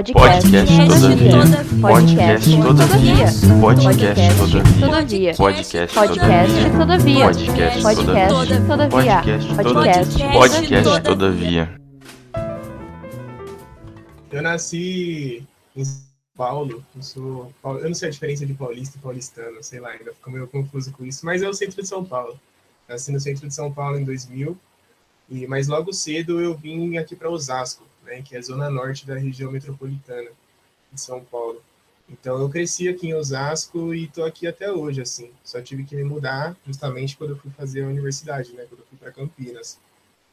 Podcast. Podcast todavia. Podcast todavia. Podcast todavia. Podcast todavia. Podcast Podcast todavia. Eu nasci em São Paulo. Eu, sou, eu não sei a diferença de paulista e paulistano, sei lá, ainda fico meio confuso com isso, mas é o centro de São Paulo. Nasci no centro de São Paulo em 2000, e, mas logo cedo eu vim aqui para Osasco né, que é a zona norte da região metropolitana de São Paulo. Então eu cresci aqui em Osasco e estou aqui até hoje, assim. Só tive que me mudar justamente quando eu fui fazer a universidade, né, quando eu fui para Campinas.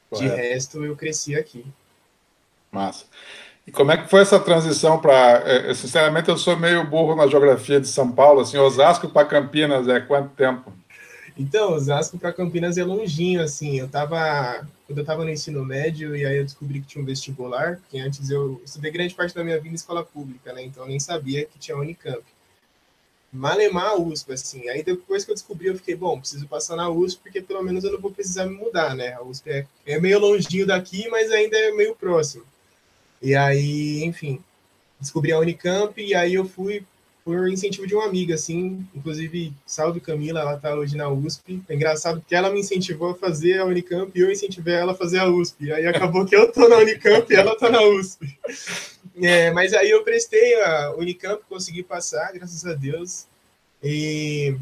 Correto. De resto eu cresci aqui. Massa. E como é que foi essa transição para? É, sinceramente, eu sou meio burro na geografia de São Paulo. Assim, Osasco para Campinas é quanto tempo? Então, Osasco para Campinas é longinho, assim. Eu tava. Quando eu estava no ensino médio, e aí eu descobri que tinha um vestibular, porque antes eu estudei grande parte da minha vida em escola pública, né? Então eu nem sabia que tinha Unicamp. Malemar USP, assim. Aí depois que eu descobri, eu fiquei, bom, preciso passar na USP, porque pelo menos eu não vou precisar me mudar, né? A USP é, é meio longinho daqui, mas ainda é meio próximo. E aí, enfim, descobri a Unicamp, e aí eu fui por incentivo de uma amiga, assim, inclusive, salve Camila, ela tá hoje na USP. É engraçado que ela me incentivou a fazer a Unicamp e eu incentivei ela a fazer a USP. Aí acabou que eu tô na Unicamp e ela tá na USP. É, mas aí eu prestei a Unicamp, consegui passar, graças a Deus. E,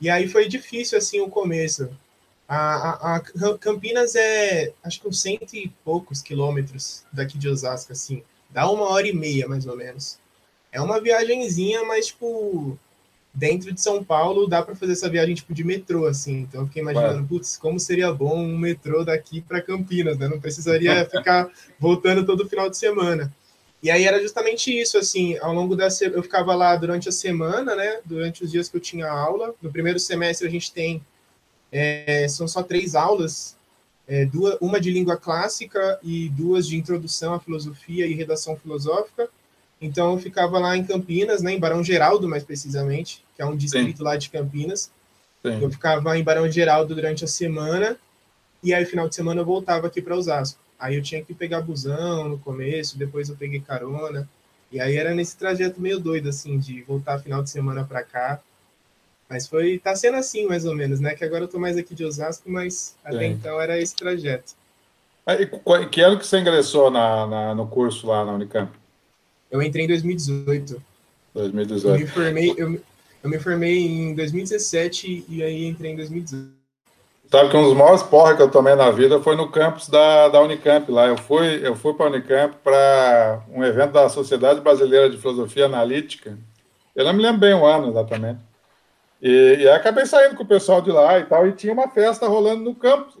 e aí foi difícil, assim, o começo. A, a, a Campinas é, acho que uns cento e poucos quilômetros daqui de Osasco, assim. Dá uma hora e meia, mais ou menos. É uma viagenzinha, mas, tipo, dentro de São Paulo dá para fazer essa viagem, tipo, de metrô, assim. Então, eu fiquei imaginando, putz, como seria bom um metrô daqui para Campinas, né? Não precisaria ficar voltando todo final de semana. E aí era justamente isso, assim, ao longo da eu ficava lá durante a semana, né? Durante os dias que eu tinha aula. No primeiro semestre a gente tem é, são só três aulas, é, duas, uma de língua clássica e duas de introdução à filosofia e redação filosófica. Então eu ficava lá em Campinas, né, em Barão Geraldo, mais precisamente, que é um distrito Sim. lá de Campinas. Sim. Eu ficava em Barão Geraldo durante a semana e aí final de semana eu voltava aqui para Osasco. Aí eu tinha que pegar busão no começo, depois eu peguei carona. E aí era nesse trajeto meio doido assim de voltar final de semana para cá. Mas foi tá sendo assim mais ou menos, né? Que agora eu tô mais aqui de Osasco, mas até Sim. então era esse trajeto. E que ano que você ingressou na, na, no curso lá na Unicamp? Eu entrei em 2018. 2018. Eu me formei, eu, eu me formei em 2017 e aí entrei em 2018. Sabe que um dos maiores porra que eu tomei na vida foi no campus da, da Unicamp lá. Eu fui, eu fui para a Unicamp para um evento da Sociedade Brasileira de Filosofia Analítica. Eu não me lembro bem o ano exatamente. E, e acabei saindo com o pessoal de lá e tal, e tinha uma festa rolando no campus.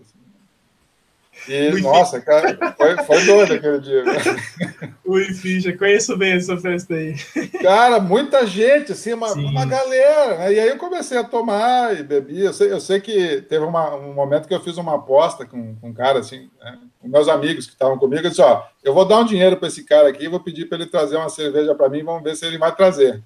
E, nossa, cara, foi, foi doido aquele dia. Ui, ficha, conheço bem essa festa aí. Cara, muita gente, assim, uma, uma galera. Né? E aí eu comecei a tomar e bebi. Eu sei, eu sei que teve uma, um momento que eu fiz uma aposta com, com um cara, assim, né? com meus amigos que estavam comigo. Eu disse: Ó, eu vou dar um dinheiro para esse cara aqui, vou pedir para ele trazer uma cerveja para mim, vamos ver se ele vai trazer.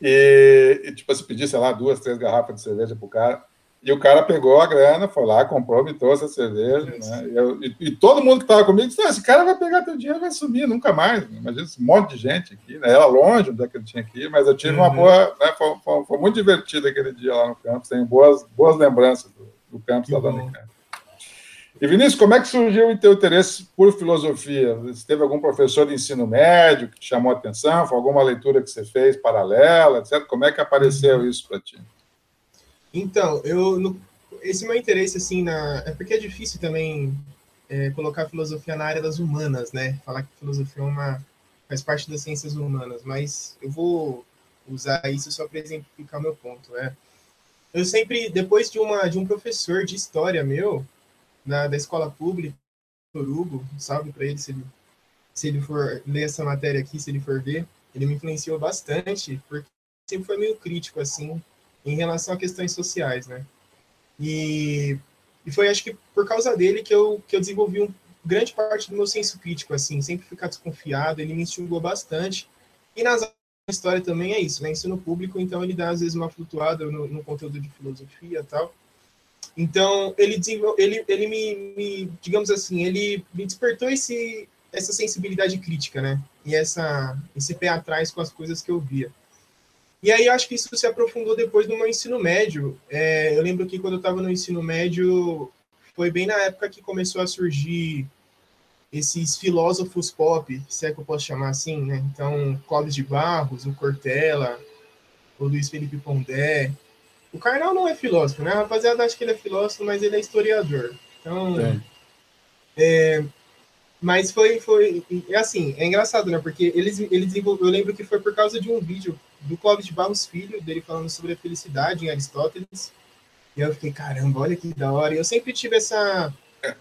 E, e tipo, se pedir, sei lá, duas, três garrafas de cerveja para o cara. E o cara pegou a grana, foi lá, comprou, me trouxe a cerveja. Né? E, eu, e, e, todo mundo que estava comigo disse: esse cara vai pegar teu dinheiro e vai sumir, nunca mais. Imagina esse monte de gente aqui, né? Era longe onde é que ele tinha ir, mas eu tive uhum. uma boa. Né? Foi, foi, foi, muito divertido aquele dia lá no campus, tenho boas, boas lembranças do, do campus da E Vinícius, como é que surgiu o teu interesse por filosofia? Você teve algum professor de ensino médio que te chamou a atenção? Foi alguma leitura que você fez paralela, etc? Como é que apareceu uhum. isso para ti? Então, eu no, esse meu interesse assim na é porque é difícil também é, colocar filosofia na área das humanas, né? Falar que filosofia é uma faz parte das ciências humanas, mas eu vou usar isso só para exemplificar meu ponto, né? Eu sempre depois de uma de um professor de história meu na da escola pública, Hugo, salve para ele se ele se ele for ler essa matéria aqui, se ele for ver, ele me influenciou bastante, porque sempre foi meio crítico assim em relação a questões sociais, né? E, e foi, acho que, por causa dele que eu, que eu desenvolvi um, grande parte do meu senso crítico, assim, sempre ficar desconfiado, ele me instigou bastante. E nas história também é isso, né? Ensino público, então ele dá, às vezes, uma flutuada no, no conteúdo de filosofia tal. Então, ele, ele, ele me, me, digamos assim, ele me despertou esse, essa sensibilidade crítica, né? E essa, esse pé atrás com as coisas que eu via. E aí eu acho que isso se aprofundou depois no meu ensino médio. É, eu lembro que quando eu estava no ensino médio, foi bem na época que começou a surgir esses filósofos pop, se é que eu posso chamar assim, né? Então, Clóvis de Barros, o Cortella, o Luiz Felipe Pondé. O Karnal não é filósofo, né? A rapaziada acha que ele é filósofo, mas ele é historiador. Então, é. É, mas foi, foi, é assim, é engraçado, né? Porque eles, eles eu lembro que foi por causa de um vídeo do Clóvis de Barros Filho, dele falando sobre a felicidade em Aristóteles. E eu fiquei, caramba, olha que da hora. E eu sempre tive essa,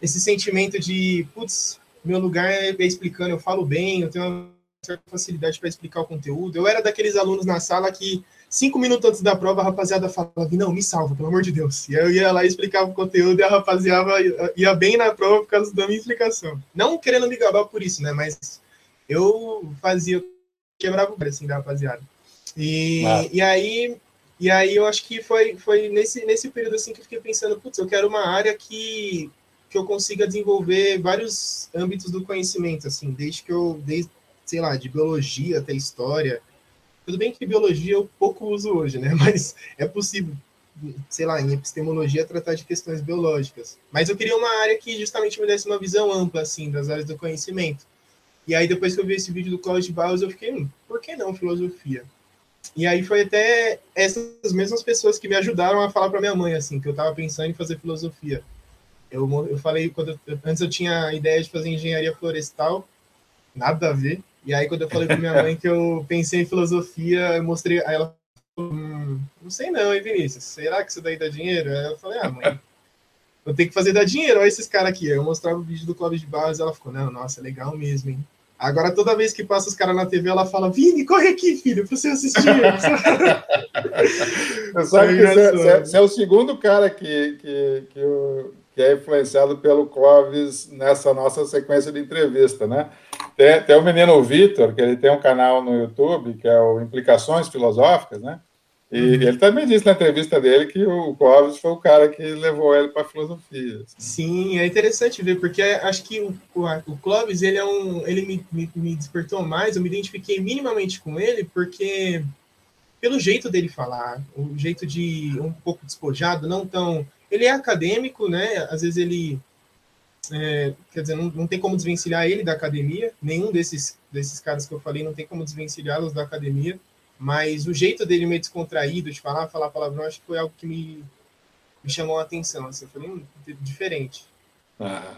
esse sentimento de, putz, meu lugar é explicando, eu falo bem, eu tenho uma certa facilidade para explicar o conteúdo. Eu era daqueles alunos na sala que, cinco minutos antes da prova, a rapaziada falava, não, me salva, pelo amor de Deus. E eu ia lá e explicava o conteúdo e a rapaziada ia bem na prova por causa da minha explicação. Não querendo me gabar por isso, né, mas eu fazia, quebrava o assim da rapaziada. E, ah. e aí e aí eu acho que foi, foi nesse, nesse período assim que eu fiquei pensando, putz, eu quero uma área que que eu consiga desenvolver vários âmbitos do conhecimento, assim, desde que eu, desde, sei lá, de biologia até história. Tudo bem que biologia eu pouco uso hoje, né? Mas é possível, sei lá, em epistemologia tratar de questões biológicas. Mas eu queria uma área que justamente me desse uma visão ampla, assim, das áreas do conhecimento. E aí, depois que eu vi esse vídeo do Cláudio Barros, eu fiquei, hum, por que não filosofia? E aí foi até essas mesmas pessoas que me ajudaram a falar para minha mãe, assim, que eu estava pensando em fazer filosofia. Eu, eu falei, quando eu, antes eu tinha a ideia de fazer engenharia florestal, nada a ver. E aí, quando eu falei para minha mãe que eu pensei em filosofia, eu mostrei. Aí ela falou: hum, Não sei não, hein, Vinícius? Será que isso daí dá dinheiro? Aí eu falei: Ah, mãe, eu tenho que fazer dar dinheiro. Olha esses caras aqui. Eu mostrava o vídeo do Clóvis de Barros ela ficou: Não, nossa, legal mesmo, hein? Agora, toda vez que passa os caras na TV, ela fala: Vini, corre aqui, filho, pra você assistir. você sabe que você, você, é o segundo cara que, que, que eu que é influenciado pelo Clóvis nessa nossa sequência de entrevista, né? Tem, tem o menino Vitor, que ele tem um canal no YouTube, que é o Implicações Filosóficas, né? E uhum. ele também disse na entrevista dele que o Clóvis foi o cara que levou ele para a filosofia. Assim. Sim, é interessante ver, porque acho que o, o, Clóvis, ele é um, ele me, me, me, despertou mais, eu me identifiquei minimamente com ele, porque pelo jeito dele falar, o jeito de um pouco despojado, não tão ele é acadêmico, né? Às vezes ele. É, quer dizer, não, não tem como desvencilhar ele da academia. Nenhum desses, desses caras que eu falei não tem como desvencilhá-los da academia. Mas o jeito dele meio descontraído de falar, falar palavrão, acho que foi algo que me, me chamou a atenção. Assim, eu falei, hum, diferente. Ah.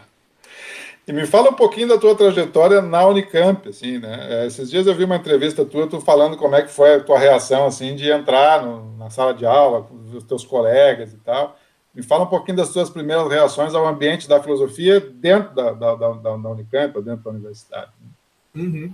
E me fala um pouquinho da tua trajetória na Unicamp, assim, né? É, esses dias eu vi uma entrevista tua, tu falando como é que foi a tua reação, assim, de entrar no, na sala de aula com os teus colegas e tal. Me fala um pouquinho das suas primeiras reações ao ambiente da filosofia dentro da, da, da, da Unicamp, dentro da universidade. Uhum.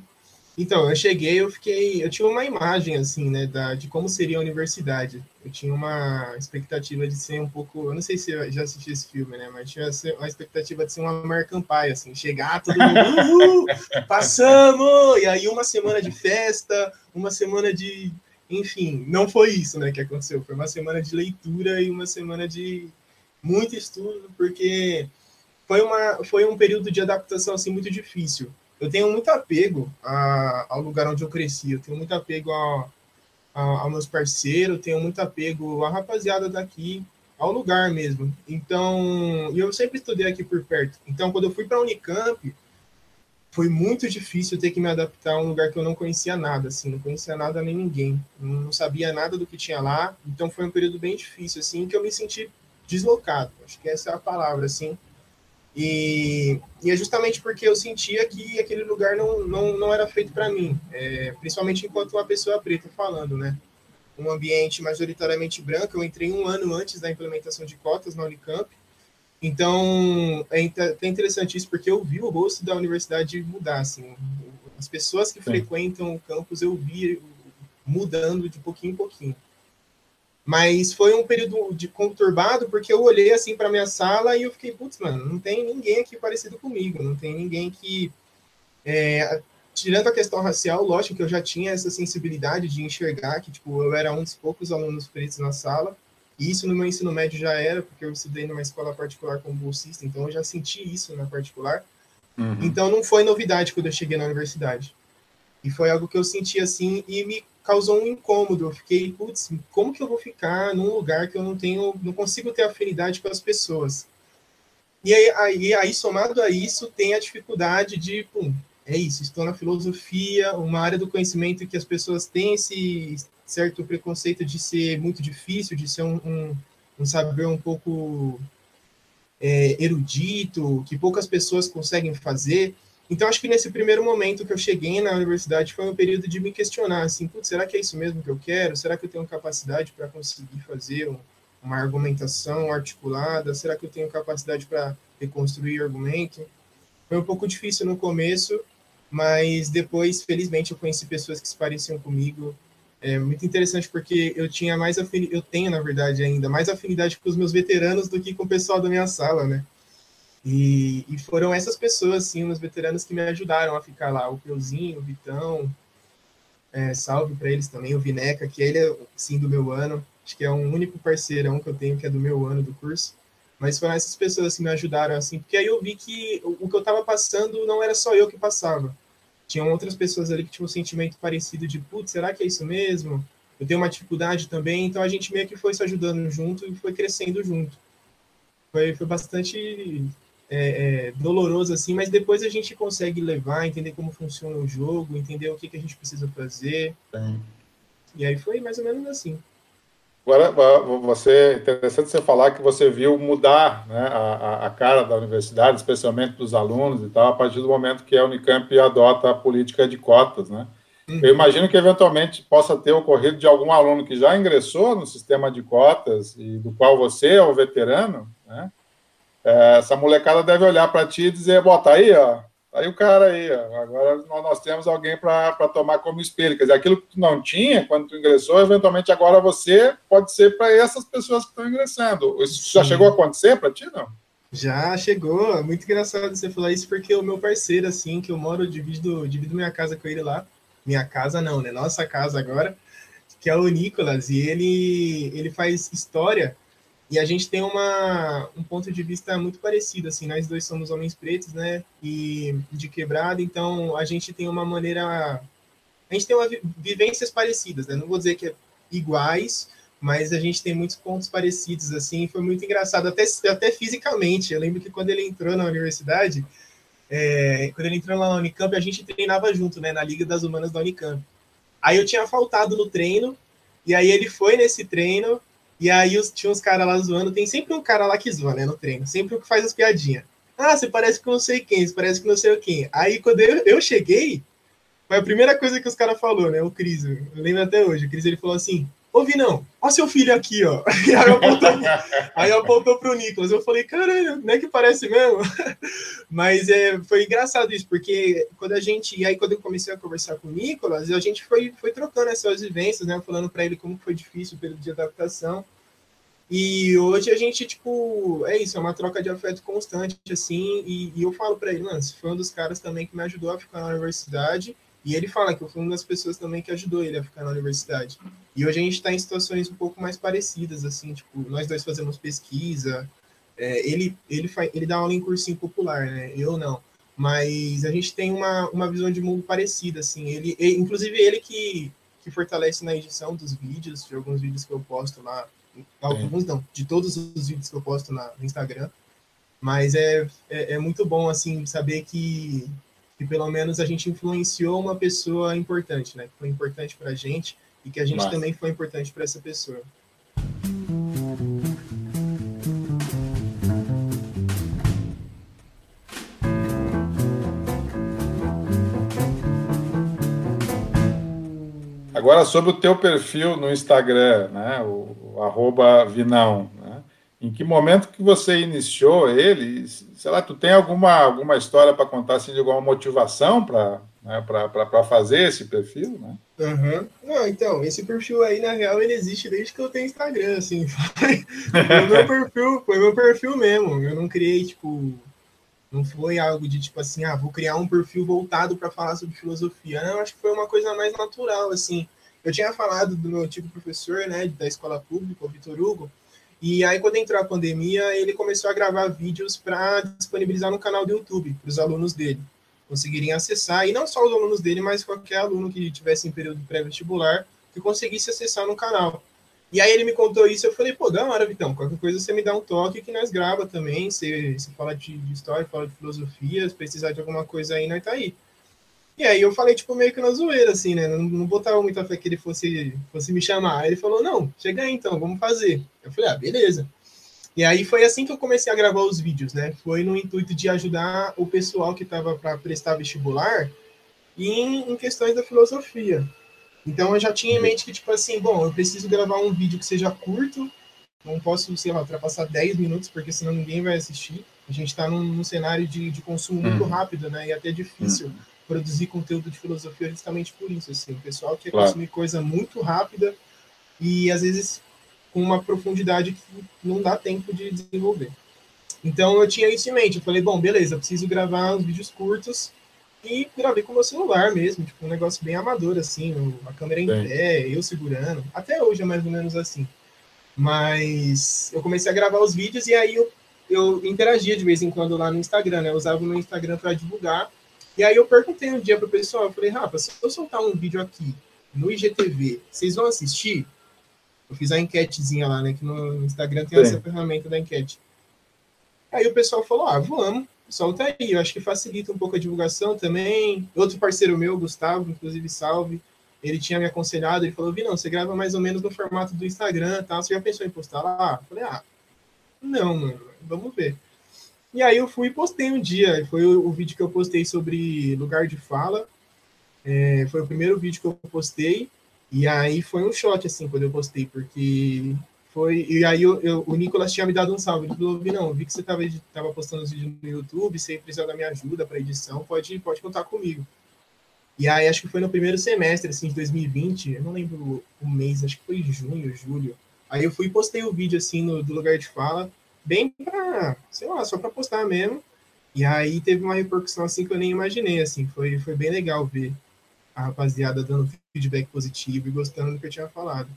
Então, eu cheguei, eu fiquei, eu tinha uma imagem assim, né, da, de como seria a universidade. Eu tinha uma expectativa de ser um pouco, eu não sei se eu já assisti esse filme, né, mas tinha uma expectativa de ser uma American Pie, assim, chegar todo mundo, passamos, e aí uma semana de festa, uma semana de enfim, não foi isso né, que aconteceu. Foi uma semana de leitura e uma semana de muito estudo, porque foi, uma, foi um período de adaptação assim, muito difícil. Eu tenho muito apego a, ao lugar onde eu cresci, eu tenho muito apego a, a, aos meus parceiros, tenho muito apego à rapaziada daqui, ao lugar mesmo. Então, eu sempre estudei aqui por perto. Então, quando eu fui para a Unicamp, foi muito difícil ter que me adaptar a um lugar que eu não conhecia nada, assim, não conhecia nada nem ninguém, não sabia nada do que tinha lá, então foi um período bem difícil, assim, que eu me senti deslocado, acho que essa é a palavra, assim, e, e é justamente porque eu sentia que aquele lugar não, não, não era feito para mim, é, principalmente enquanto uma pessoa preta falando, né, um ambiente majoritariamente branco, eu entrei um ano antes da implementação de cotas na Unicamp, então, é até interessante isso, porque eu vi o rosto da universidade mudar, assim, as pessoas que Sim. frequentam o campus, eu vi mudando de pouquinho em pouquinho. Mas foi um período de conturbado, porque eu olhei, assim, para minha sala e eu fiquei, putz, mano, não tem ninguém aqui parecido comigo, não tem ninguém que... É, tirando a questão racial, lógico que eu já tinha essa sensibilidade de enxergar que, tipo, eu era um dos poucos alunos pretos na sala, e isso no meu ensino médio já era, porque eu estudei numa escola particular como bolsista, então eu já senti isso na particular. Uhum. Então não foi novidade quando eu cheguei na universidade. E foi algo que eu senti assim e me causou um incômodo. Eu fiquei, putz, como que eu vou ficar num lugar que eu não tenho, não consigo ter afinidade com as pessoas? E aí, aí, aí somado a isso, tem a dificuldade de, pum, é isso, estou na filosofia, uma área do conhecimento que as pessoas têm esse certo preconceito de ser muito difícil, de ser um, um, um saber um pouco é, erudito, que poucas pessoas conseguem fazer. Então, acho que nesse primeiro momento que eu cheguei na universidade foi um período de me questionar, assim, será que é isso mesmo que eu quero? Será que eu tenho capacidade para conseguir fazer um, uma argumentação articulada? Será que eu tenho capacidade para reconstruir argumento? Foi um pouco difícil no começo, mas depois, felizmente, eu conheci pessoas que se pareciam comigo. É muito interessante porque eu tinha mais eu tenho, na verdade, ainda mais afinidade com os meus veteranos do que com o pessoal da minha sala, né? E, e foram essas pessoas, assim, os veteranos que me ajudaram a ficar lá. O Peuzinho, o Vitão, é, salve para eles também, o Vineca, que ele é, sim, do meu ano. Acho que é um único parceirão que eu tenho que é do meu ano do curso. Mas foram essas pessoas que me ajudaram, assim, porque aí eu vi que o que eu estava passando não era só eu que passava. Tinham outras pessoas ali que tinham um sentimento parecido de, putz, será que é isso mesmo? Eu tenho uma dificuldade também, então a gente meio que foi se ajudando junto e foi crescendo junto. Foi, foi bastante é, é, doloroso assim, mas depois a gente consegue levar, entender como funciona o jogo, entender o que, que a gente precisa fazer. Sim. E aí foi mais ou menos assim. Agora, você, interessante você falar que você viu mudar né, a, a cara da universidade, especialmente dos alunos e tal, a partir do momento que a Unicamp adota a política de cotas, né? Uhum. Eu imagino que eventualmente possa ter ocorrido de algum aluno que já ingressou no sistema de cotas e do qual você é o veterano, né? É, essa molecada deve olhar para ti e dizer, bota aí, ó, Aí o cara aí, ó, agora nós temos alguém para tomar como espelho. Quer dizer, aquilo que tu não tinha quando tu ingressou, eventualmente agora você pode ser para essas pessoas que estão ingressando. Isso já Sim. chegou a acontecer para ti, não? Já chegou. É muito engraçado você falar isso, porque o meu parceiro, assim, que eu moro, divido, divido minha casa com ele lá. Minha casa não, né? Nossa casa agora, que é o Nicolas, e ele, ele faz história e a gente tem uma, um ponto de vista muito parecido, assim, nós dois somos homens pretos, né, e de quebrada, então a gente tem uma maneira, a gente tem uma vivências parecidas, né, não vou dizer que é iguais, mas a gente tem muitos pontos parecidos, assim, foi muito engraçado, até, até fisicamente, eu lembro que quando ele entrou na universidade, é, quando ele entrou lá na Unicamp, a gente treinava junto, né, na Liga das Humanas da Unicamp. Aí eu tinha faltado no treino, e aí ele foi nesse treino, e aí os, tinha uns caras lá zoando. Tem sempre um cara lá que zoa, né, no treino. Sempre o que faz as piadinhas. Ah, você parece que não sei quem, você parece que não sei quem. Aí quando eu, eu cheguei, foi a primeira coisa que os caras falou, né? O Cris, eu lembro até hoje. O Cris ele falou assim: Ô Vinão, ó seu filho aqui, ó. E aí apontou, aí apontou pro Nicolas. Eu falei, caralho, não é que parece mesmo? Mas é, foi engraçado isso, porque quando a gente. E aí, quando eu comecei a conversar com o Nicolas, a gente foi, foi trocando essas vivências, né? Falando para ele como foi difícil o período de adaptação. E hoje a gente, tipo, é isso, é uma troca de afeto constante, assim. E, e eu falo para ele, mano, foi um dos caras também que me ajudou a ficar na universidade e ele fala que eu fui uma das pessoas também que ajudou ele a ficar na universidade. E hoje a gente está em situações um pouco mais parecidas, assim, tipo, nós dois fazemos pesquisa, é, ele, ele, faz, ele dá aula em cursinho popular, né? Eu não. Mas a gente tem uma, uma visão de mundo parecida, assim. Ele, ele, inclusive, ele que, que fortalece na edição dos vídeos, de alguns vídeos que eu posto lá. Alguns não, de todos os vídeos que eu posto na, no Instagram. Mas é, é, é muito bom, assim, saber que que pelo menos a gente influenciou uma pessoa importante, né? Que foi importante para a gente e que a gente Nossa. também foi importante para essa pessoa. Agora sobre o teu perfil no Instagram, né? O, o arroba Vinão. Em que momento que você iniciou ele? Sei lá, tu tem alguma, alguma história para contar, assim, de alguma motivação para né, para fazer esse perfil, né? Uhum. Não, então, esse perfil aí, na real, ele existe desde que eu tenho Instagram, assim. Foi, meu perfil, foi meu perfil mesmo. Eu não criei, tipo, não foi algo de tipo assim, ah, vou criar um perfil voltado para falar sobre filosofia. Não, acho que foi uma coisa mais natural, assim. Eu tinha falado do meu tipo professor, né, da escola pública, o Vitor Hugo, E aí, quando entrou a pandemia, ele começou a gravar vídeos para disponibilizar no canal do YouTube, para os alunos dele conseguirem acessar, e não só os alunos dele, mas qualquer aluno que tivesse em período pré-vestibular, que conseguisse acessar no canal. E aí ele me contou isso, eu falei, pô, da hora, Vitão, qualquer coisa você me dá um toque que nós grava também, você, você fala de, de história, fala de filosofia, se precisar de alguma coisa aí, nós tá aí. E aí eu falei, tipo, meio que na zoeira, assim, né, não, não botava muita fé que ele fosse, fosse me chamar. Aí ele falou, não, chega aí então, vamos fazer. Eu falei, ah, beleza. E aí foi assim que eu comecei a gravar os vídeos, né, foi no intuito de ajudar o pessoal que estava para prestar vestibular em, em questões da filosofia. Então eu já tinha em mente que, tipo assim, bom, eu preciso gravar um vídeo que seja curto, não posso, sei lá, ultrapassar 10 minutos, porque senão ninguém vai assistir. A gente está num, num, cenário de, de consumo muito uhum. rápido, né? E até difícil uhum. Produzir conteúdo de filosofia justamente por isso. Assim, o pessoal quer claro. consumir coisa muito rápida e às vezes com uma profundidade que não dá tempo de desenvolver. Então eu tinha isso em mente. Eu falei, bom, beleza, preciso gravar uns vídeos curtos e gravei com o meu celular mesmo, tipo, um negócio bem amador, assim, a câmera em pé, eu segurando. Até hoje é mais ou menos assim. Mas eu comecei a gravar os vídeos e aí eu, eu interagia de vez em quando lá no Instagram, né? Eu usava o meu Instagram para divulgar. E aí eu perguntei um dia pro pessoal, eu falei, Rafa, se eu soltar um vídeo aqui no IGTV, vocês vão assistir? Eu fiz a enquetezinha lá, né? Que no Instagram tem essa ferramenta da enquete. Aí o pessoal falou, ah, vamos solta aí. Eu acho que facilita um pouco a divulgação também. Outro parceiro meu, Gustavo, inclusive salve, ele tinha me aconselhado, ele falou, Vinão, você grava mais ou menos no formato do Instagram, tá? Você já pensou em postar lá? Eu falei, ah, não, mano, vamos ver. E aí eu fui e postei um dia, foi o, o vídeo que eu postei sobre lugar de fala, é, foi o primeiro vídeo que eu postei, e aí foi um shot, assim, quando eu postei, porque foi, e aí eu, eu, o Nicolas tinha me dado um salve. Ele falou: não, vi que você estava tava postando os vídeos no YouTube, você precisa da minha ajuda para edição, pode, pode contar comigo. E aí acho que foi no primeiro semestre, assim, de 2020, eu não lembro o mês, acho que foi junho, julho. Aí eu fui e postei o vídeo, assim, no, do lugar de fala, bem pra, sei lá, só para postar mesmo. E aí teve uma repercussão, assim, que eu nem imaginei, assim, foi, foi bem legal ver a rapaziada dando feedback positivo e gostando do que eu tinha falado.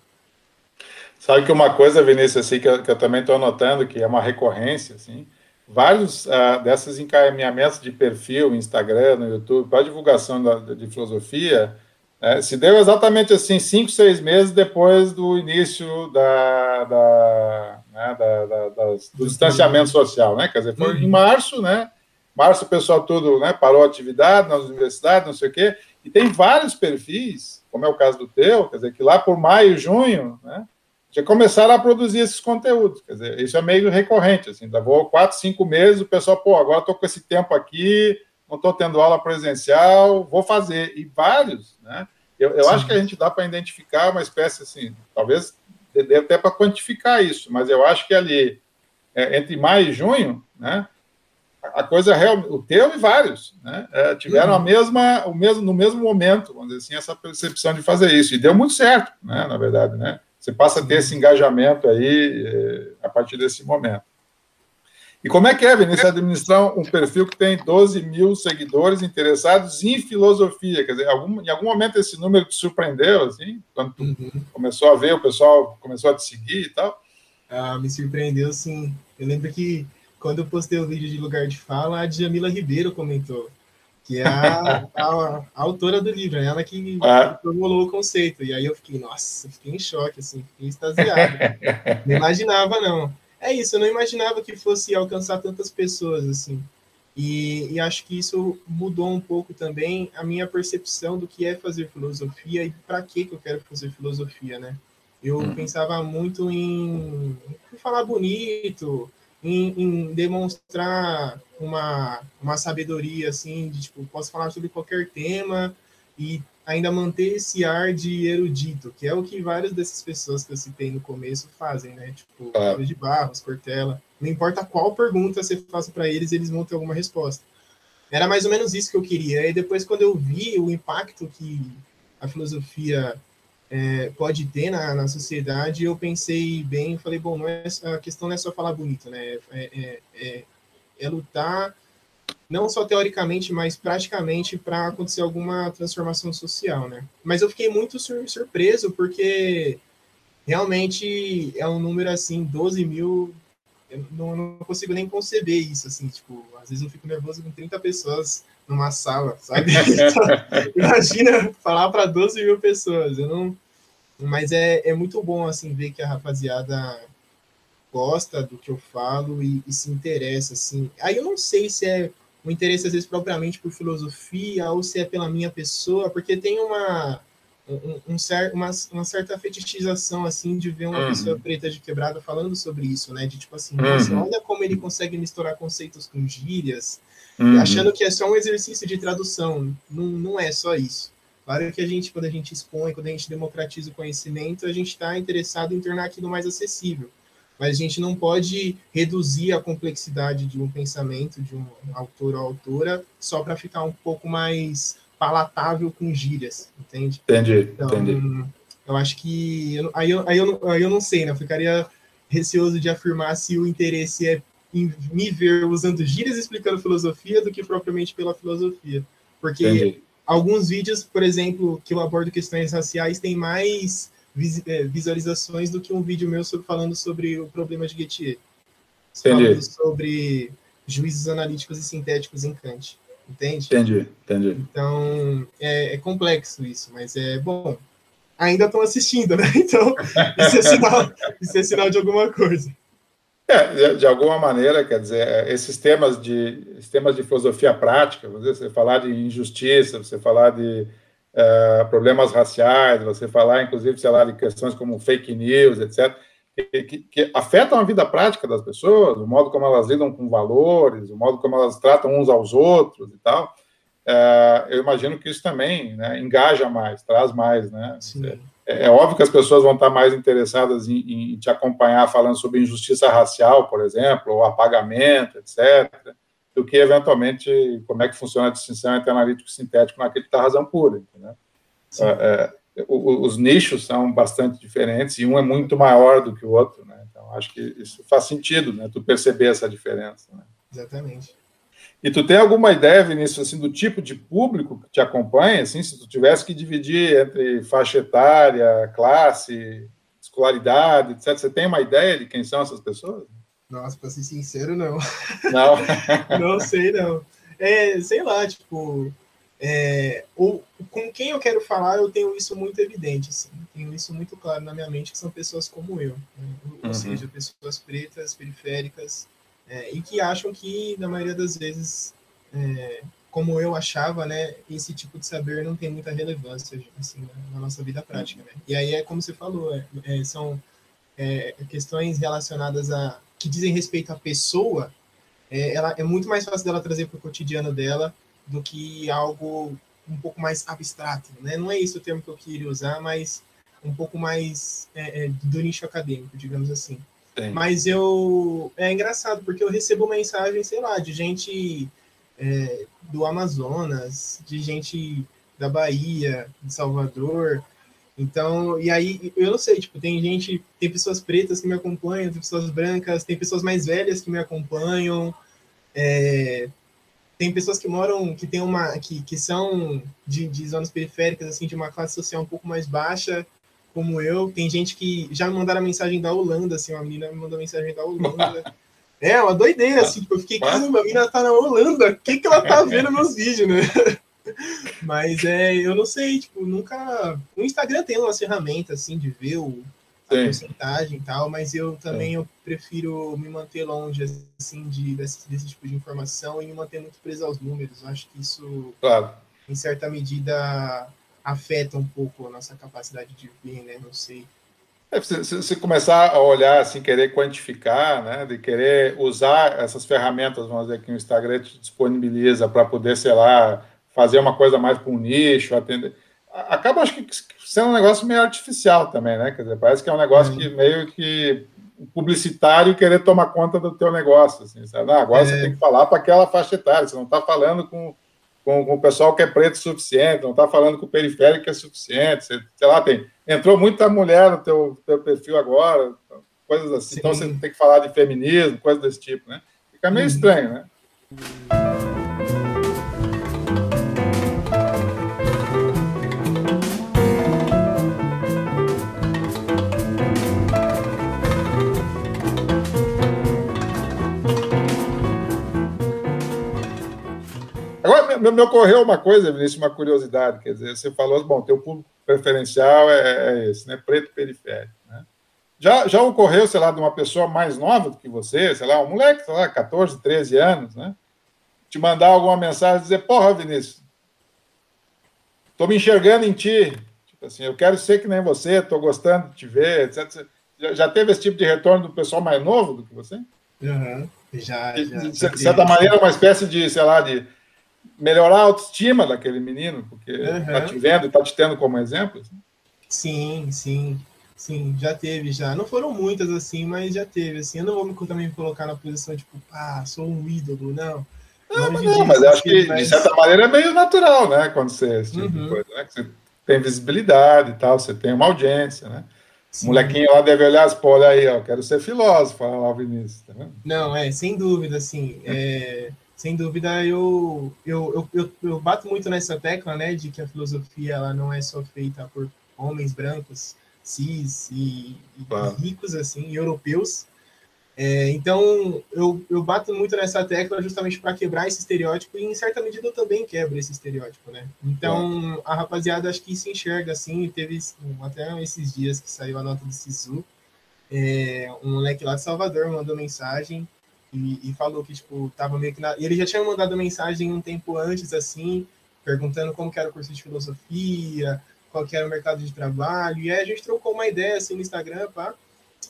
Sabe que uma coisa, Vinícius, assim, que eu, que eu também estou notando, que é uma recorrência, assim, vários uh, desses encaminhamentos de perfil, Instagram, no YouTube, para divulgação da, de filosofia, né, se deu exatamente assim, cinco, seis meses depois do início da, da, né, da, da do distanciamento social, né? Quer dizer, foi em março, né? Março o pessoal tudo né, parou a atividade nas universidades, não sei o quê, e tem vários perfis, como é o caso do teu, quer dizer, que lá por maio, junho, né? já começaram a produzir esses conteúdos. Quer dizer, isso é meio recorrente. Assim, vou quatro, cinco meses, o pessoal, pô, agora estou com esse tempo aqui, não estou tendo aula presencial, vou fazer. E vários, né? Eu, eu acho que a gente dá para identificar uma espécie assim, talvez até para quantificar isso, mas eu acho que ali, é, entre maio e junho, né? A coisa real, o teu e vários, né? É, tiveram uhum. a mesma, o mesmo, no mesmo momento, vamos dizer assim, essa percepção de fazer isso. E deu muito certo, né? Na verdade, né? Você passa a ter esse engajamento aí é, a partir desse momento. E como é que é, Vinícius, administrar um perfil que tem 12 mil seguidores interessados em filosofia? Quer dizer, algum, em algum momento esse número te surpreendeu, assim? Quando tu uhum. começou a ver, o pessoal começou a te seguir e tal? Ah, me surpreendeu, sim. Eu lembro que quando eu postei o vídeo de Lugar de Fala, a Djamila Ribeiro comentou que é a, a, a, autora do livro, é ela que, ah. formulou o conceito. E aí eu fiquei, nossa, fiquei em choque, assim, fiquei extasiado. não imaginava, não. É isso, eu não imaginava que fosse alcançar tantas pessoas, assim. E, e, acho que isso mudou um pouco também a minha percepção do que é fazer filosofia e para que eu quero fazer filosofia, né? Eu hum. pensava muito em, em falar bonito, em, em, demonstrar uma, uma sabedoria, assim, de, tipo, posso falar sobre qualquer tema e ainda manter esse ar de erudito, que é o que várias dessas pessoas que eu citei no começo fazem, né? Tipo, ah. de Barros, Cortella. Não importa qual pergunta você faça para eles, eles vão ter alguma resposta. Era mais ou menos isso que eu queria. E depois, quando eu vi o impacto que a filosofia é, pode ter na, na sociedade, eu pensei bem, falei, bom, não é, a questão não é só falar bonito, né? É, é, é, é lutar não só teoricamente, mas praticamente para acontecer alguma transformação social, né? Mas eu fiquei muito sur surpreso porque realmente é um número assim, 12 mil. Eu não, não consigo nem conceber isso, assim, tipo, às vezes eu fico nervoso com 30 pessoas numa sala, sabe? Imagina falar para 12 mil pessoas, eu não. Mas é, é muito bom, assim, ver que a rapaziada gosta do que eu falo e, e se interessa, assim. Aí eu não sei se é um interesse, às vezes, propriamente por filosofia ou se é pela minha pessoa, porque tem uma um, um cer uma, uma, certa fetichização, assim, de ver uma uhum. pessoa preta de quebrada falando sobre isso, né? De tipo assim, uhum. nossa, olha como ele consegue misturar conceitos com gírias, uhum. achando que é só um exercício de tradução. Não, não é só isso. Claro que a gente, quando a gente expõe, quando a gente democratiza o conhecimento, a gente está interessado em tornar aquilo mais acessível. Mas a gente não pode reduzir a complexidade de um pensamento, de um autor ou autora, só para ficar um pouco mais palatável com gírias, entende? Entendi, então, entendi. Eu acho que. Eu, aí, eu, aí, eu, aí eu não sei, né? Eu ficaria receoso de afirmar se o interesse é em me ver usando gírias explicando filosofia do que propriamente pela filosofia. Porque Entendi. alguns vídeos, por exemplo, que eu abordo questões raciais, têm mais visualizações do que um vídeo meu sobre, falando sobre o problema de Gettier. Falando sobre juízos analíticos e sintéticos em Kant entende? Entendi, entendi. Então, é, é complexo isso, mas é bom. Ainda estão assistindo, né? Então, isso é sinal, isso é sinal de alguma coisa. É, de, de, alguma maneira, quer dizer, esses temas de, esses temas de filosofia prática, você falar de injustiça, você falar de uh, problemas raciais, você falar, inclusive, sei lá, de questões como fake news, etc., que, que, afetam a vida prática das pessoas, o modo como elas lidam com valores, o modo como elas tratam uns aos outros e tal, é, eu imagino que isso também né, engaja mais, traz mais, né? É, é, óbvio que as pessoas vão estar mais interessadas em, em, te acompanhar falando sobre injustiça racial, por exemplo, ou apagamento, etc., do que eventualmente como é que funciona a distinção entre analítico e sintético naquele que está razão pura, entendeu? É, é os nichos são bastante diferentes e um é muito maior do que o outro, né? Então acho que isso faz sentido, né? Tu perceber essa diferença. Né? Exatamente. E tu tem alguma ideia, Vinícius, assim, do tipo de público que te acompanha, assim, se tu tivesse que dividir entre faixa etária, classe, escolaridade, etc. Você tem uma ideia de quem são essas pessoas? Nossa, para ser sincero, não. Não. não sei, não. É, sei lá, tipo, é, ou, com quem eu quero falar, eu tenho isso muito evidente, assim, tenho isso muito claro na minha mente, que são pessoas como eu, né? ou uhum. seja, pessoas pretas, periféricas, é, e que acham que, na maioria das vezes, é, como eu achava, né, esse tipo de saber não tem muita relevância assim, na, nossa vida prática. Né? E aí é como você falou, é, é são é, questões relacionadas a que dizem respeito à pessoa, ela é muito mais fácil dela trazer para o cotidiano dela do que algo um pouco mais abstrato, né? Não é isso o termo que eu queria usar, mas um pouco mais é, é, do nicho acadêmico, digamos assim. Sim. Mas eu é engraçado porque eu recebo mensagem, sei lá, de gente é, do Amazonas, de gente da Bahia, de Salvador. Então, e aí eu não sei, tipo, tem gente, tem pessoas pretas que me acompanham, tem pessoas brancas, tem pessoas mais velhas que me acompanham. É, tem pessoas que moram, que tem uma, que, que são de, de zonas periféricas, assim, de uma classe social um pouco mais baixa, como eu. Tem gente que já me mandaram mensagem da Holanda, assim, uma menina me mandou mensagem da Holanda. É, uma doideira, assim, tipo, eu fiquei, caramba, a menina tá na Holanda, o que que ela tá vendo meus vídeos, né? Mas é, eu não sei, tipo, nunca. O Instagram tem umas ferramentas, assim, de ver o, a Sim. porcentagem e tal, mas eu também eu prefiro me manter longe assim de desse, desse, tipo de informação e me manter muito preso aos números. Eu acho que isso, claro. em certa medida, afeta um pouco a nossa capacidade de ver, né? Não sei. É, se, você começar a olhar, assim, querer quantificar, né, de querer usar essas ferramentas, vamos dizer, que o Instagram te disponibiliza para poder, sei lá, fazer uma coisa mais para um nicho, atender acaba, acho que, sendo um negócio meio artificial também, né? Quer dizer, parece que é um negócio que meio que publicitário querer tomar conta do teu negócio, assim, sabe? Ah, agora é. você tem que falar para aquela faixa etária, você não está falando com, com, com, o pessoal que é preto suficiente, não está falando com o periférico que é suficiente, você, sei lá, tem, entrou muita mulher no teu, teu perfil agora, coisas assim, Sim. então você tem que falar de feminismo, coisas desse tipo, né? Fica meio uhum. estranho, né? Me, me ocorreu uma coisa, Vinícius, uma curiosidade, quer dizer, você falou, bom, teu público preferencial é, é esse, né, preto periférico, né? Já, já ocorreu, sei lá, de uma pessoa mais nova do que você, sei lá, um moleque, sei lá, 14, 13 anos, né, te mandar alguma mensagem e dizer, porra, Vinícius, tô me enxergando em ti, tipo assim, eu quero ser que nem você, tô gostando de te ver, etc. Já, já teve esse tipo de retorno do pessoal mais novo do que você? Uhum. Já, já, de, certa maneira, uma espécie de, sei lá, de melhorar a autoestima daquele menino, porque uhum. tá te vendo e tá te tendo como exemplo. Assim. Sim, sim, sim, já teve, já. Não foram muitas, assim, mas já teve, assim. Eu não vou me também me colocar na posição, tipo, ah, sou um ídolo, não. Não, mas, não, mas eu acho que, mas... de certa maneira, é meio natural, né, quando você, esse tipo uhum. de coisa, né, você tem visibilidade e tal, você tem uma audiência, né. Sim. Molequinho lá deve olhar as pô, olha aí, ó, quero ser filósofo, lá o Vinícius. Tá Não, é, sem dúvida, assim, é, sem dúvida eu, eu, eu, eu, bato muito nessa tecla, né, de que a filosofia ela não é só feita por homens brancos, cis e, e ricos, assim, europeus, é, então, eu, eu bato muito nessa tecla justamente para quebrar esse estereótipo e, em certa medida, eu também quebro esse estereótipo, né? Então, a rapaziada acho que se enxerga assim. Teve até esses dias que saiu a nota do Sisu. É, um moleque lá de Salvador mandou mensagem e, e, falou que, tipo, tava meio que na... Ele já tinha mandado mensagem um tempo antes, assim, perguntando como era o curso de filosofia, qual era o mercado de trabalho. E aí a gente trocou uma ideia, assim, no Instagram, pá.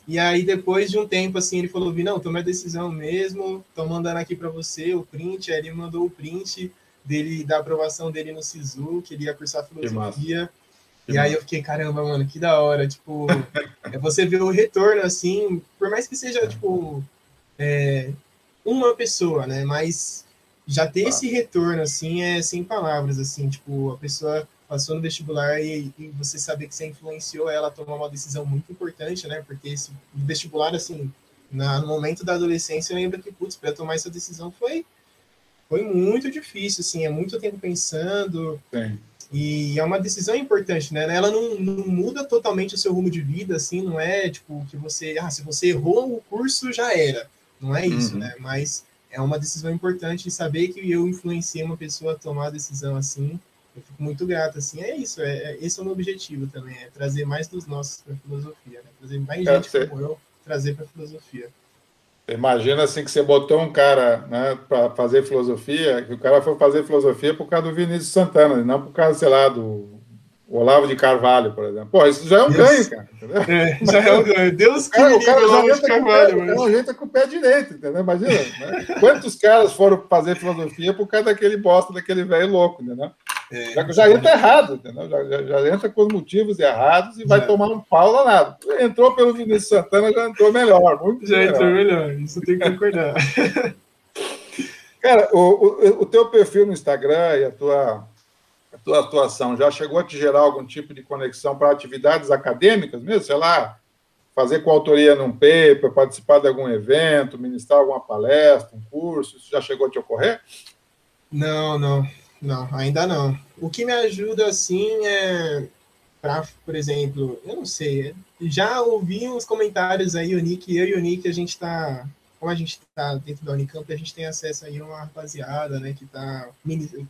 E aí, depois de um tempo, assim, ele falou: Vi, não, tomei a decisão mesmo, tô mandando aqui para você o print. Aí ele mandou o print dele, da aprovação dele no SISU, que ele ia cursar filosofia. E aí eu fiquei, caramba, mano, que da hora. Tipo, é você ver o retorno, assim, por mais que seja, tipo, é, uma pessoa, né? Mas já ter esse retorno, assim, é sem palavras, assim, tipo, a pessoa passou no vestibular e, e, você saber que você influenciou ela a tomar uma decisão muito importante, né? Porque esse vestibular, assim, na, no momento da adolescência, eu lembro que, putz, para tomar essa decisão foi, foi muito difícil, assim, é muito tempo pensando. E é uma decisão importante, né? Ela não, não, muda totalmente o seu rumo de vida, assim, não é tipo que você, ah, se você errou o curso, já era. Não é isso, uhum. né? Mas é uma decisão importante e saber que eu influenciei uma pessoa a tomar a decisão assim eu fico muito grato, assim, é isso, é, é, esse é o meu objetivo também, é trazer mais dos nossos para a filosofia, né? trazer mais é, gente como eu, trazer para a filosofia. Imagina assim que você botou um cara né, para fazer filosofia, que o cara foi fazer filosofia por causa do Vinícius Santana, não por causa, sei lá, do Olavo de Carvalho, por exemplo. Pô, isso já é um Deus. ganho, cara. É, já é um ganho. Deus que cara, o cara Olavo de Carvalho. O cara ajeita com o pé direito, entendeu? Imagina. Né? Quantos caras foram fazer filosofia por causa daquele bosta, daquele velho louco, entendeu? É, já, já entra errado, entendeu? Já, já, já, entra com motivos errados e vai tomar um pau danado. Entrou pelo Vinícius Santana, já entrou melhor. Muito já melhor. entrou melhor, isso tem que concordar. Cara, o, o, o teu perfil no Instagram e a tua, tua atuação já chegou a te gerar algum tipo de conexão para atividades acadêmicas mesmo? Sei lá, fazer coautoria num paper, participar de algum evento, ministrar alguma palestra, um curso, isso já chegou a te ocorrer? Não, não. Não, ainda não. O que me ajuda, assim, é para, por exemplo, eu não sei, já ouvi uns comentários aí, o Nick, eu e o Nick, a gente está como a gente está dentro da Unicamp, a gente tem acesso aí a uma rapaziada, né, que está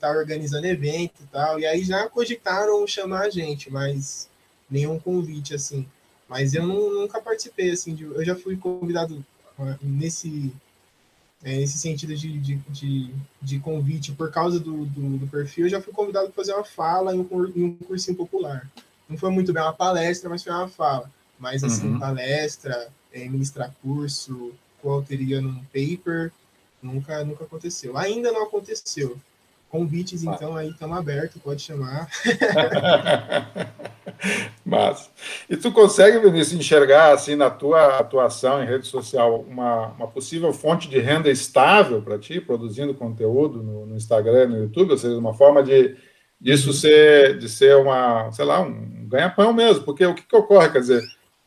tá organizando evento e tal, e aí já cogitaram chamar a gente, mas nenhum convite, assim. Mas eu não, nunca participei, assim, de, eu já fui convidado ah, nesse é, nesse sentido de, de, de, de, convite, por causa do, do, do, perfil, eu já fui convidado para fazer uma fala em um, em um cursinho popular. Não foi muito bem uma palestra, mas foi uma fala. Mas, assim, uhum. palestra, é, ministrar curso, coautoria num paper, nunca, nunca aconteceu. Ainda não aconteceu. Convites, ah. então, aí estamos abertos, pode chamar. Mas, e tu consegue, Vinícius, enxergar, assim, na tua atuação em rede social, uma, uma possível fonte de renda estável para ti, produzindo conteúdo no, no, Instagram, no YouTube, ou seja, uma forma de disso ser, de ser uma, sei lá, um ganha-pão mesmo, porque o que, que ocorre, quer dizer,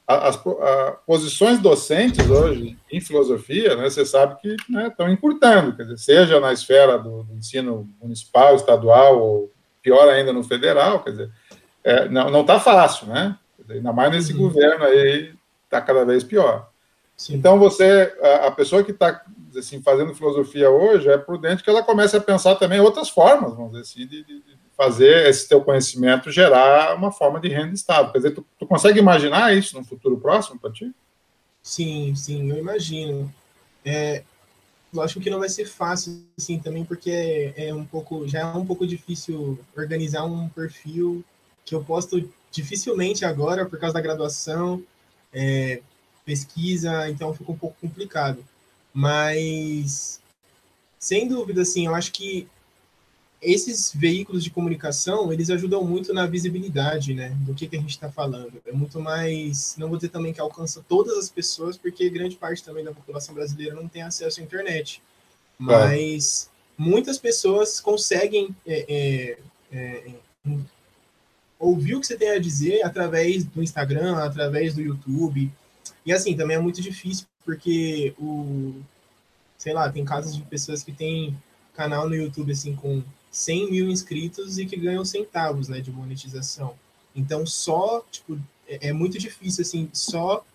as, as, posições docentes hoje em filosofia, né, você sabe que né, estão encurtando, quer dizer, seja na esfera do, do ensino municipal, estadual, ou pior ainda no federal, quer dizer, é, não está fácil, né? Ainda mais nesse uhum. governo aí, está cada vez pior. Sim. Então você, a, a pessoa que está assim, fazendo filosofia hoje, é prudente que ela comece a pensar também outras formas, vamos dizer assim, de, de fazer esse teu conhecimento gerar uma forma de renda estável. Quer dizer, tu, tu consegue imaginar isso no futuro próximo para ti? Sim, sim, eu imagino. É, lógico que não vai ser fácil assim também, porque é, é, um pouco, já é um pouco difícil organizar um perfil que eu posto dificilmente agora por causa da graduação, é, pesquisa, então fica um pouco complicado. Mas sem dúvida, assim, eu acho que esses veículos de comunicação, eles ajudam muito na visibilidade, né, do que, que a gente está falando. É muito mais, não vou dizer também que alcança todas as pessoas, porque grande parte também da população brasileira não tem acesso à internet. Mas muitas pessoas conseguem é, é, é, ouvir o que você tem a dizer através do Instagram, através do YouTube. E assim, também é muito difícil, porque o, sei lá, tem casos de pessoas que têm canal no YouTube assim com 100 mil inscritos e que ganham centavos né, de monetização. Então, só, tipo, é, é muito difícil, assim, só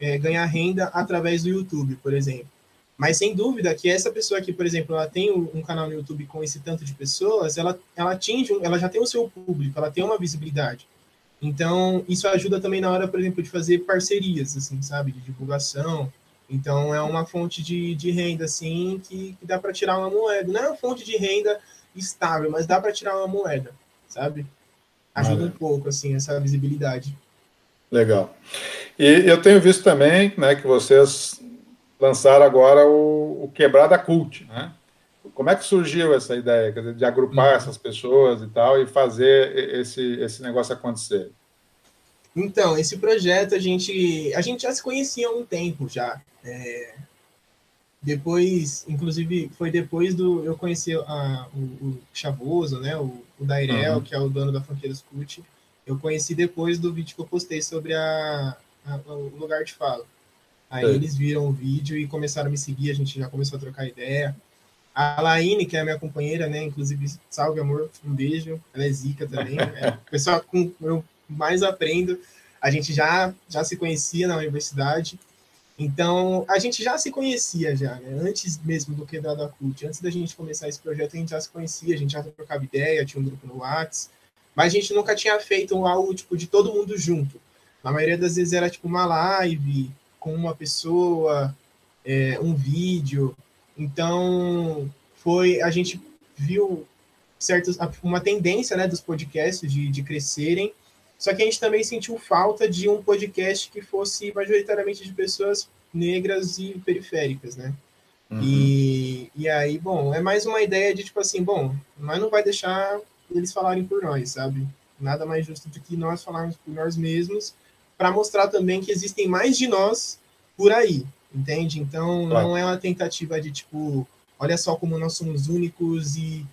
é, ganhar renda através do YouTube, por exemplo. Mas, sem dúvida, que essa pessoa aqui, por exemplo, ela tem um canal no YouTube com esse tanto de pessoas, ela, ela atinge, ela já tem o seu público, ela tem uma visibilidade. Então, isso ajuda também na hora, por exemplo, de fazer parcerias, assim, sabe, de divulgação. Então, é uma fonte de, de renda, assim, que, que dá para tirar uma moeda. Não é uma fonte de renda estável, mas dá para tirar uma moeda, sabe? Ajuda um pouco, assim, essa visibilidade. Legal. E eu tenho visto também, né, que vocês lançaram agora o, o Quebrada Cult, né? Como é que surgiu essa ideia dizer, de agrupar uhum. essas pessoas e tal e fazer esse, esse negócio acontecer? Então, esse projeto a gente a gente já se conhecia há um tempo já. É, depois, inclusive, foi depois do. Eu conheci a, o, o Chavoso, né? O, o Dairel, uhum. que é o dono da franquia Cult. Eu conheci depois do vídeo que eu postei sobre a, a o lugar de fala. Aí é. eles viram o vídeo e começaram a me seguir, a gente já começou a trocar ideia. A Laine, que é a minha companheira, né? Inclusive, salve amor, um beijo. Ela é zica também. é o pessoal com eu mais aprendo. A gente já, já se conhecia na universidade. Então, a gente já se conhecia já, né? Antes mesmo do Quebrada Cult, antes da gente começar esse projeto, a gente já se conhecia, a gente já trocava ideia, tinha um grupo no Whats, mas a gente nunca tinha feito algo, tipo, de todo mundo junto. Na maioria das vezes era, tipo, uma live com uma pessoa, é, um vídeo. Então, foi, a gente viu certos, uma tendência, né, dos podcasts de, de crescerem, só que a gente também sentiu falta de um podcast que fosse majoritariamente de pessoas negras e periféricas, né? Uhum. E, e aí, bom, é mais uma ideia de tipo assim, bom, mas não vai deixar eles falarem por nós, sabe? Nada mais justo do que nós falarmos por nós mesmos, para mostrar também que existem mais de nós por aí, entende? Então, claro. não é uma tentativa de tipo, olha só como nós somos únicos e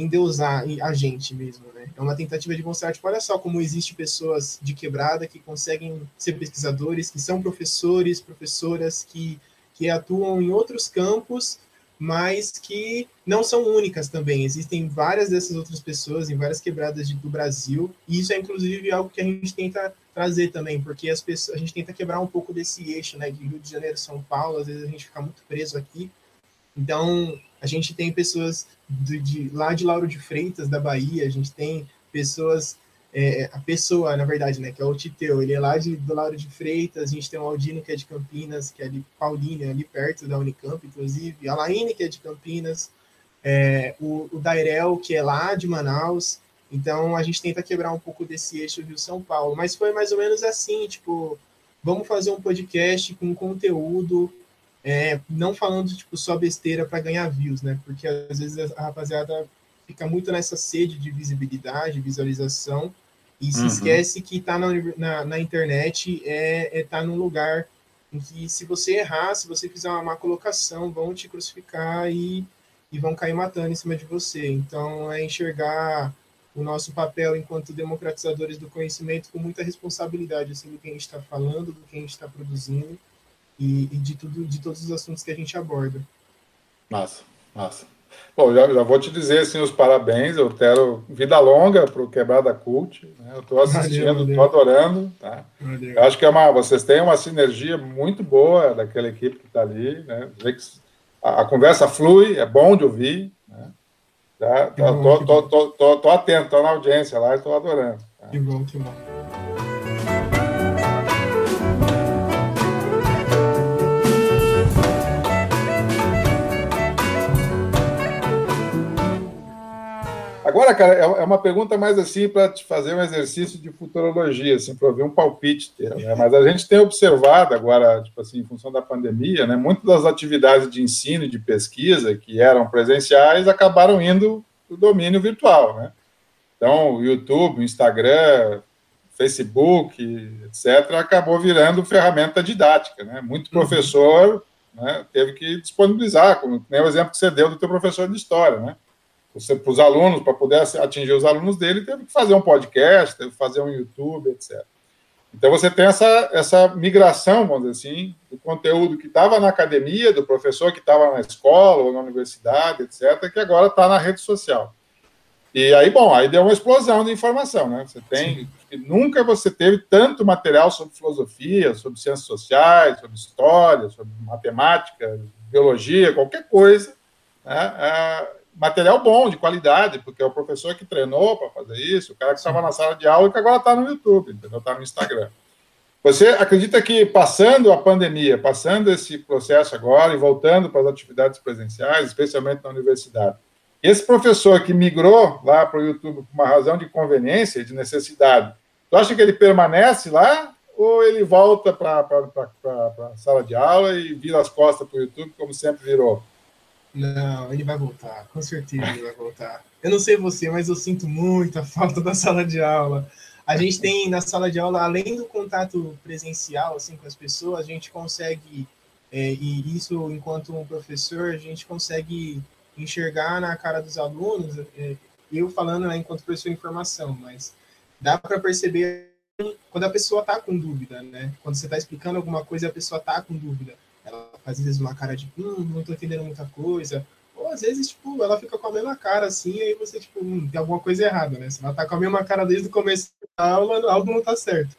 endeusar a gente mesmo, né? É uma tentativa de mostrar, tipo, olha só como existe pessoas de quebrada que conseguem ser pesquisadores, que são professores, professoras que, que atuam em outros campos, mas que não são únicas também. Existem várias dessas outras pessoas em várias quebradas de, do Brasil, e isso é inclusive algo que a gente tenta trazer também, porque as pessoas, a gente tenta quebrar um pouco desse eixo, né, de Rio de Janeiro, São Paulo, às vezes a gente fica muito preso aqui. Então, a gente tem pessoas de, de, lá de Lauro de Freitas, da Bahia, a gente tem pessoas, é, a pessoa, na verdade, né, que é o Titeu, ele é lá de, do Lauro de Freitas, a gente tem o Aldino, que é de Campinas, que é de Paulínia, ali perto da Unicamp, inclusive, a Laine, que é de Campinas, é, o, o Dairel, que é lá de Manaus, então a gente tenta quebrar um pouco desse eixo Rio-São Paulo, mas foi mais ou menos assim, tipo, vamos fazer um podcast com conteúdo é, não falando tipo só besteira para ganhar views, né? Porque às vezes a rapaziada fica muito nessa sede de visibilidade, visualização e se uhum. esquece que tá na, na, na internet é, é tá num lugar em que se você errar, se você fizer uma má colocação, vão te crucificar e, e vão cair matando em cima de você. Então é enxergar o nosso papel enquanto democratizadores do conhecimento com muita responsabilidade assim, do que a gente está falando, do que a gente está produzindo e, e, de tudo, de todos os assuntos que a gente aborda. Massa, massa. Bom, já, já vou te dizer assim, os parabéns. Eu quero vida longa para o Quebrada Cult. Né? Eu estou assistindo, estou adorando. Tá? Eu acho que é uma, vocês têm uma sinergia muito boa daquela equipe que está ali. Né? A, a, conversa flui, é bom de ouvir. Né? Tá? Tô, tô, tô, tô, tô atento, estou na audiência lá e estou adorando. Tá? Que bom, que bom. Agora, cara, é, é uma pergunta mais assim para te fazer um exercício de futurologia, assim, para ouvir um palpite né? Mas a gente tem observado agora, tipo assim, em função da pandemia, né, muitas das atividades de ensino e de pesquisa que eram presenciais acabaram indo para o domínio virtual, né? Então, o YouTube, o Instagram, Facebook, etc., acabou virando ferramenta didática, né? Muito uhum. professor né, teve que disponibilizar, como nem o exemplo que você deu do teu professor de história, né? Para os alunos, para poder atingir os alunos dele, teve que fazer um podcast, teve que fazer um YouTube, etc. Então você tem essa, essa migração, vamos dizer assim, do conteúdo que estava na academia, do professor que estava na escola ou na universidade, etc., que agora está na rede social. E aí, bom, aí deu uma explosão de informação, né? Você tem. Nunca você teve tanto material sobre filosofia, sobre ciências sociais, sobre história, sobre matemática, biologia, qualquer coisa, né? Material bom, de qualidade, porque é o professor que treinou para fazer isso, o cara que estava na sala de aula e que agora está no YouTube, entendeu? Está no Instagram. Você acredita que passando a pandemia, passando esse processo agora e voltando para as atividades presenciais, especialmente na universidade, esse professor que migrou lá para o YouTube por uma razão de conveniência, de necessidade, tu acha que ele permanece lá ou ele volta para a sala de aula e vira as costas para o YouTube como sempre virou? Não, ele vai voltar, com certeza ele vai voltar. Eu não sei você, mas eu sinto muita falta da sala de aula. A gente tem na sala de aula, além do contato presencial assim com as pessoas, a gente consegue é, e isso enquanto um professor, a gente consegue enxergar na cara dos alunos, é, eu falando né, enquanto professor de informação, mas dá para perceber quando a pessoa está com dúvida, né? Quando você está explicando alguma coisa, a pessoa está com dúvida às vezes uma cara de, hum, não tô entendendo muita coisa. Ou às vezes, tipo, ela fica com a mesma cara assim, aí você, tipo, hum, tem alguma coisa errada, né? Se ela tá com a mesma cara desde o começo da aula, algo não tá certo.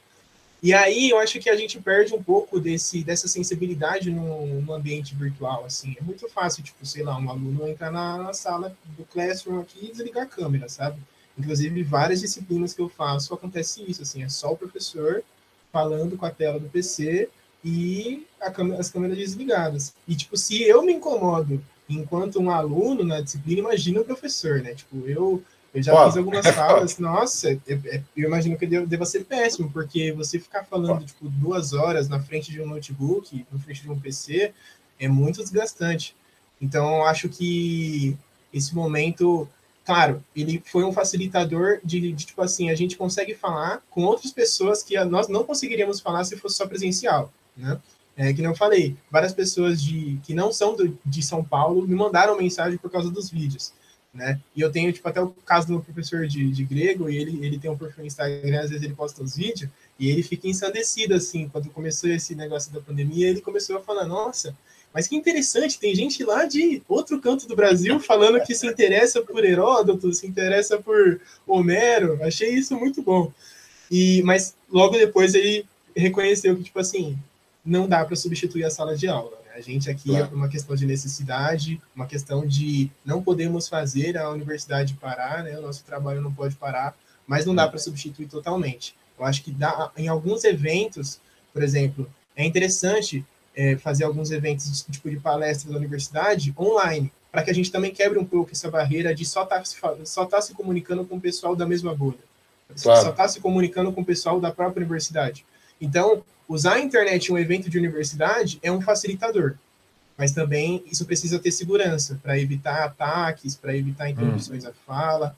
E aí eu acho que a gente perde um pouco desse, dessa sensibilidade no, no ambiente virtual, assim. É muito fácil, tipo, sei lá, um aluno entrar na, na sala do Classroom aqui e desligar a câmera, sabe? Inclusive, várias disciplinas que eu faço acontece isso, assim, é só o professor falando com a tela do PC e câmera, as câmeras desligadas. E, tipo, se eu me incomodo enquanto um aluno na disciplina, imagina o professor, né? Tipo, eu, eu já fiz algumas falas, nossa, eu, eu, imagino que deva, deva ser péssimo, porque você ficar falando, tipo, duas horas na frente de um notebook, na frente de um PC, é muito desgastante. Então, eu acho que esse momento, claro, ele foi um facilitador de, de, tipo assim, a gente consegue falar com outras pessoas que nós não conseguiríamos falar se fosse só presencial né? É, que não falei, várias pessoas de, que não são do, de São Paulo me mandaram mensagem por causa dos vídeos, né? E eu tenho, tipo, até o caso do meu professor de, de grego, e ele, ele tem um perfil no Instagram, às vezes ele posta os vídeos, e ele fica ensandecido, assim, quando começou esse negócio da pandemia, ele começou a falar, nossa, mas que interessante, tem gente lá de outro canto do Brasil falando que se interessa por Heródoto, se interessa por Homero, achei isso muito bom. E, mas logo depois ele reconheceu que, tipo assim, não dá para substituir a sala de aula. Né? A gente aqui claro. é uma questão de necessidade, uma questão de não podemos fazer a universidade parar, né? o nosso trabalho não pode parar, mas não dá para substituir totalmente. Eu acho que dá, em alguns eventos, por exemplo, é interessante é, fazer alguns eventos tipo de palestra da universidade online, para que a gente também quebre um pouco essa barreira de só estar tá, só tá se comunicando com o pessoal da mesma bolha. Claro. Só estar tá se comunicando com o pessoal da própria universidade. Então, usar a internet em um evento de universidade é um facilitador, mas também isso precisa ter segurança para evitar ataques, para evitar interrupções hum. à fala,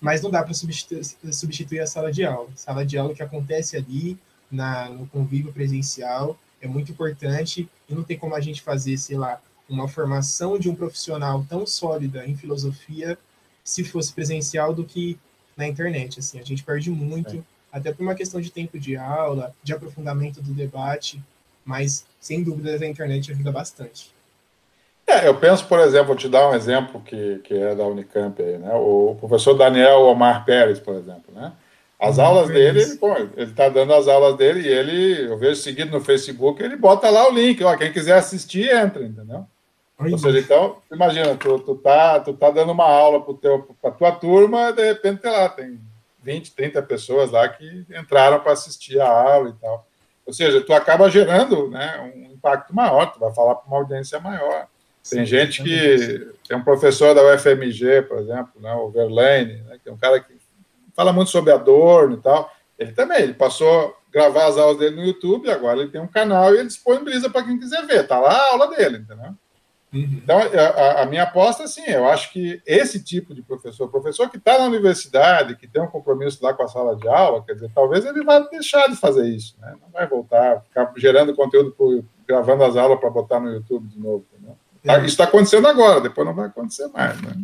mas não dá para substituir, substituir, a sala de aula. Sala de aula que acontece ali na, no convívio presencial é muito importante e não tem como a gente fazer, sei lá, uma formação de um profissional tão sólida em filosofia se fosse presencial do que na internet. Assim, a gente perde muito. É até por uma questão de tempo de aula, de aprofundamento do debate, mas sem dúvida a internet ajuda bastante. É, eu penso, por exemplo, vou te dar um exemplo que, que é da Unicamp aí, né? O professor Daniel Omar Pérez, por exemplo, né? As uhum, aulas dele, ele, pô, ele tá dando as aulas dele e ele, eu vejo seguido no Facebook, ele bota lá o link, ó, quem quiser assistir, entra, entendeu? Ou seja, então, imagina, tu, tu, tá, tu tá dando uma aula para a tua turma, de repente, lá, tem 20, 30 pessoas lá que entraram para assistir a aula e tal. Ou seja, tu acaba gerando né, um impacto maior, tu vai falar para uma audiência maior. Tem Sim, gente que. Tem um professor da UFMG, por exemplo, né, o Verlaine, né, que é um cara que fala muito sobre Adorno e tal. Ele também, ele passou a gravar as aulas dele no YouTube, agora ele tem um canal e ele disponibiliza para quem quiser ver. Tá lá a aula dele, entendeu? Uhum. Então, a, a, minha aposta, sim, eu acho que esse tipo de professor, professor que está na universidade, que tem um compromisso lá com a sala de aula, quer dizer, talvez ele vá deixar de fazer isso, né? Não vai voltar, ficar gerando conteúdo, por, gravando as aulas para botar no YouTube de novo, entendeu? É. Isso está acontecendo agora, depois não vai acontecer mais, né?